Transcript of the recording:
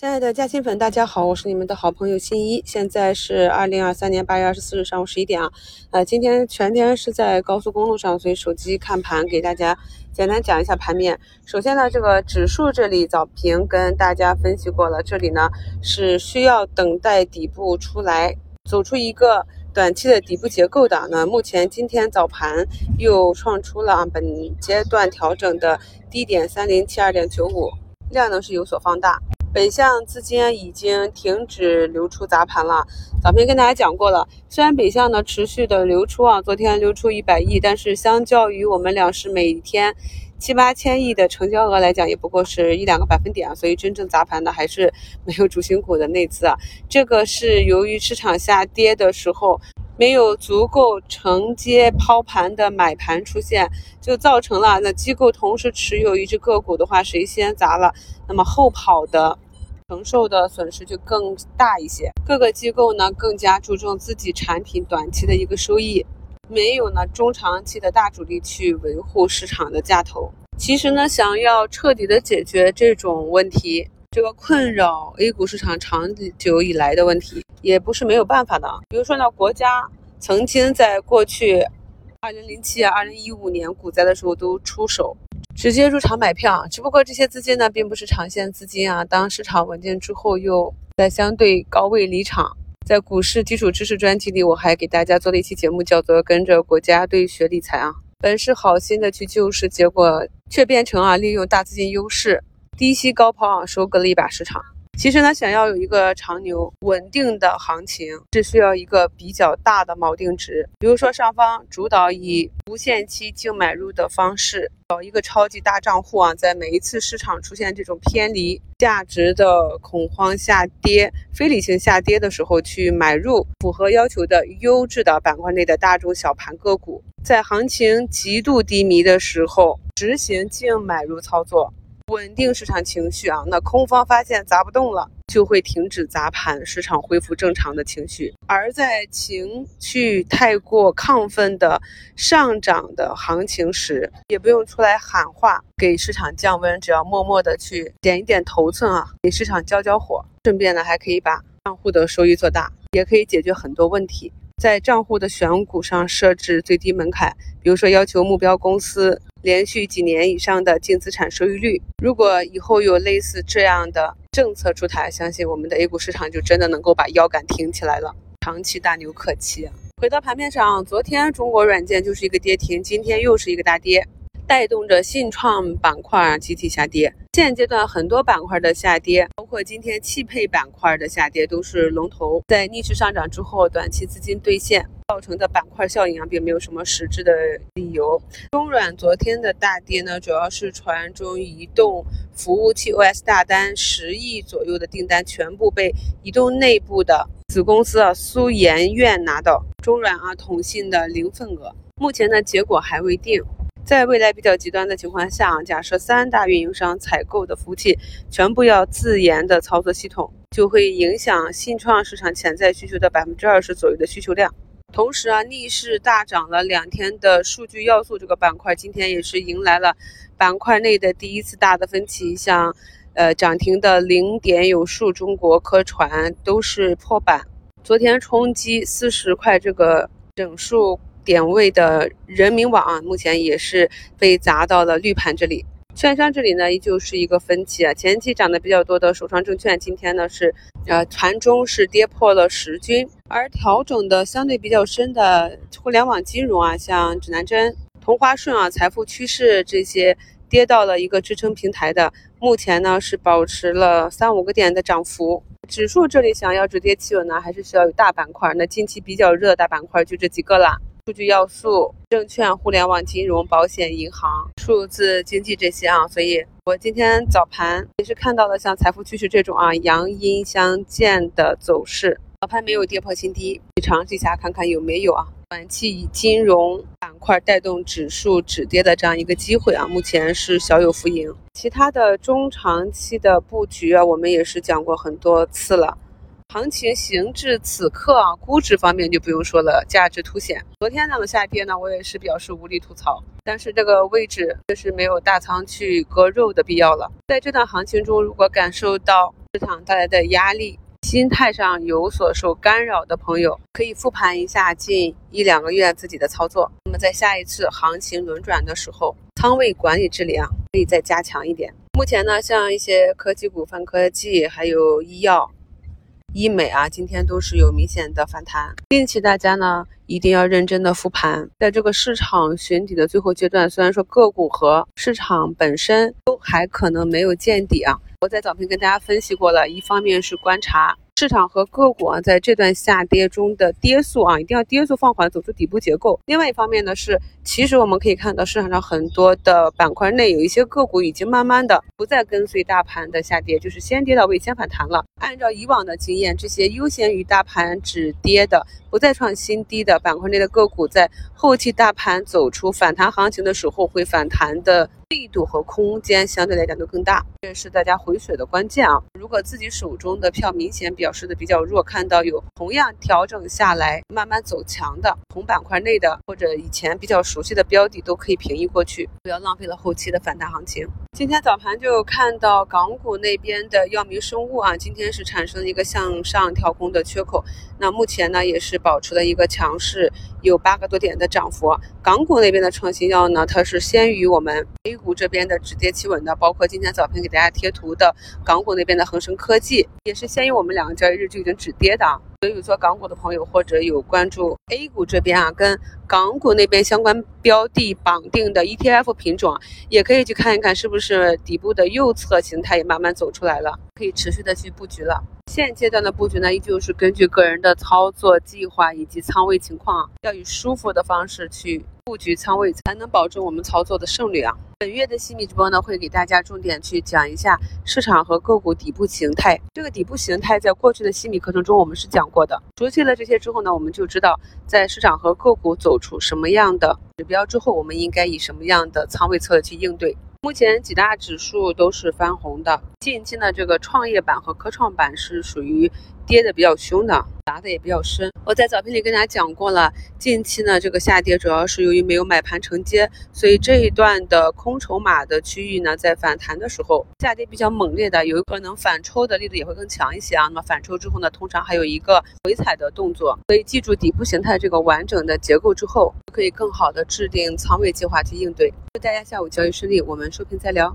亲爱的嘉兴粉，大家好，我是你们的好朋友新一。现在是二零二三年八月二十四日上午十一点啊。呃，今天全天是在高速公路上，所以手机看盘，给大家简单讲一下盘面。首先呢，这个指数这里早评跟大家分析过了，这里呢是需要等待底部出来，走出一个短期的底部结构的。那目前今天早盘又创出了本阶段调整的低点三零七二点九五，量能是有所放大。北向资金已经停止流出砸盘了。早评跟大家讲过了，虽然北向呢持续的流出啊，昨天流出一百亿，但是相较于我们两市每天七八千亿的成交额来讲，也不过是一两个百分点。所以真正砸盘的还是没有主心骨的内资啊。这个是由于市场下跌的时候。没有足够承接抛盘的买盘出现，就造成了那机构同时持有一只个股的话，谁先砸了，那么后跑的承受的损失就更大一些。各个机构呢更加注重自己产品短期的一个收益，没有呢中长期的大主力去维护市场的价头。其实呢，想要彻底的解决这种问题，这个困扰 A 股市场长久以来的问题。也不是没有办法的，比如说呢，国家曾经在过去二零零七啊、二零一五年股灾的时候都出手直接入场买票，只不过这些资金呢并不是长线资金啊，当市场稳定之后又在相对高位离场。在股市基础知识专辑里，我还给大家做了一期节目，叫做《跟着国家队学理财》啊，本是好心的去救市，结果却变成啊利用大资金优势低吸高抛啊，收割了一把市场。其实呢，想要有一个长牛稳定的行情，是需要一个比较大的锚定值。比如说，上方主导以无限期净买入的方式，找一个超级大账户啊，在每一次市场出现这种偏离价值的恐慌下跌、非理性下跌的时候，去买入符合要求的优质的板块内的大中小盘个股，在行情极度低迷的时候执行净买入操作。稳定市场情绪啊，那空方发现砸不动了，就会停止砸盘，市场恢复正常的情绪。而在情绪太过亢奋的上涨的行情时，也不用出来喊话给市场降温，只要默默的去点一点头寸啊，给市场浇浇火，顺便呢还可以把账户的收益做大，也可以解决很多问题。在账户的选股上设置最低门槛，比如说要求目标公司连续几年以上的净资产收益率。如果以后有类似这样的政策出台，相信我们的 A 股市场就真的能够把腰杆挺起来了，长期大牛可期。回到盘面上，昨天中国软件就是一个跌停，今天又是一个大跌。带动着信创板块集体下跌，现阶段很多板块的下跌，包括今天汽配板块的下跌，都是龙头在逆势上涨之后，短期资金兑现造成的板块效应啊，并没有什么实质的理由。中软昨天的大跌呢，主要是传中移动服务器 OS 大单十亿左右的订单全部被移动内部的子公司啊苏研院拿到，中软啊统信的零份额，目前呢结果还未定。在未来比较极端的情况下，假设三大运营商采购的服务器全部要自研的操作系统，就会影响信创市场潜在需求的百分之二十左右的需求量。同时啊，逆势大涨了两天的数据要素这个板块，今天也是迎来了板块内的第一次大的分歧，像呃涨停的零点有数、中国科传都是破板。昨天冲击四十块这个整数。点位的人民网啊，目前也是被砸到了绿盘这里。券商这里呢，依旧是一个分歧啊。前期涨得比较多的首创证券，今天呢是呃盘中是跌破了十均，而调整的相对比较深的互联网金融啊，像指南针、同花顺啊、财富趋势这些，跌到了一个支撑平台的，目前呢是保持了三五个点的涨幅。指数这里想要止跌企稳呢，还是需要有大板块。那近期比较热的大板块就这几个了。数据要素、证券、互联网金融、保险、银行、数字经济这些啊，所以我今天早盘也是看到了像财富趋势这种啊阳阴相间的走势，早盘没有跌破新低，你尝试一下看看有没有啊？短期以金融板块带动指数止跌的这样一个机会啊，目前是小有浮盈。其他的中长期的布局啊，我们也是讲过很多次了。行情行至此刻啊，估值方面就不用说了，价值凸显。昨天那个下跌呢，我也是表示无力吐槽。但是这个位置确实没有大仓去割肉的必要了。在这段行情中，如果感受到市场带来的压力，心态上有所受干扰的朋友，可以复盘一下近一两个月自己的操作。那么在下一次行情轮转的时候，仓位管理质量可以再加强一点。目前呢，像一些科技股份、科技还有医药。医美啊，今天都是有明显的反弹。近期大家呢一定要认真的复盘，在这个市场寻底的最后阶段，虽然说个股和市场本身都还可能没有见底啊，我在早评跟大家分析过了，一方面是观察。市场和个股啊，在这段下跌中的跌速啊，一定要跌速放缓，走出底部结构。另外一方面呢，是其实我们可以看到市场上很多的板块内有一些个股已经慢慢的不再跟随大盘的下跌，就是先跌到位，先反弹了。按照以往的经验，这些优先于大盘止跌的、不再创新低的板块内的个股，在后期大盘走出反弹行情的时候，会反弹的。力度和空间相对来讲都更大，这是大家回血的关键啊！如果自己手中的票明显表示的比较弱，看到有同样调整下来慢慢走强的同板块内的或者以前比较熟悉的标的，都可以平移过去，不要浪费了后期的反弹行情。今天早盘就看到港股那边的药明生物啊，今天是产生了一个向上跳空的缺口，那目前呢也是保持了一个强势，有八个多点的涨幅。港股那边的创新药呢，它是先于我们 A 股这边的止跌企稳的，包括今天早盘给大家贴图的港股那边的恒生科技，也是先于我们两个交易日就已经止跌的。所以有做港股的朋友，或者有关注 A 股这边啊，跟港股那边相关标的绑定的 ETF 品种，也可以去看一看，是不是底部的右侧形态也慢慢走出来了，可以持续的去布局了。现阶段的布局呢，依旧是根据个人的操作计划以及仓位情况，要以舒服的方式去。布局仓位才能保证我们操作的胜率啊！本月的细米直播呢，会给大家重点去讲一下市场和个股底部形态。这个底部形态在过去的细米课程中我们是讲过的。熟悉了这些之后呢，我们就知道在市场和个股走出什么样的指标之后，我们应该以什么样的仓位策略去应对。目前几大指数都是翻红的，近期呢，这个创业板和科创板是属于跌的比较凶的，砸的也比较深。我在早评里跟大家讲过了，近期呢这个下跌主要是由于没有买盘承接，所以这一段的空筹码的区域呢，在反弹的时候下跌比较猛烈的，有可能反抽的力度也会更强一些啊。那么反抽之后呢，通常还有一个回踩的动作，所以记住底部形态这个完整的结构之后，可以更好的制定仓位计划去应对。祝大家下午交易顺利，我们收评再聊。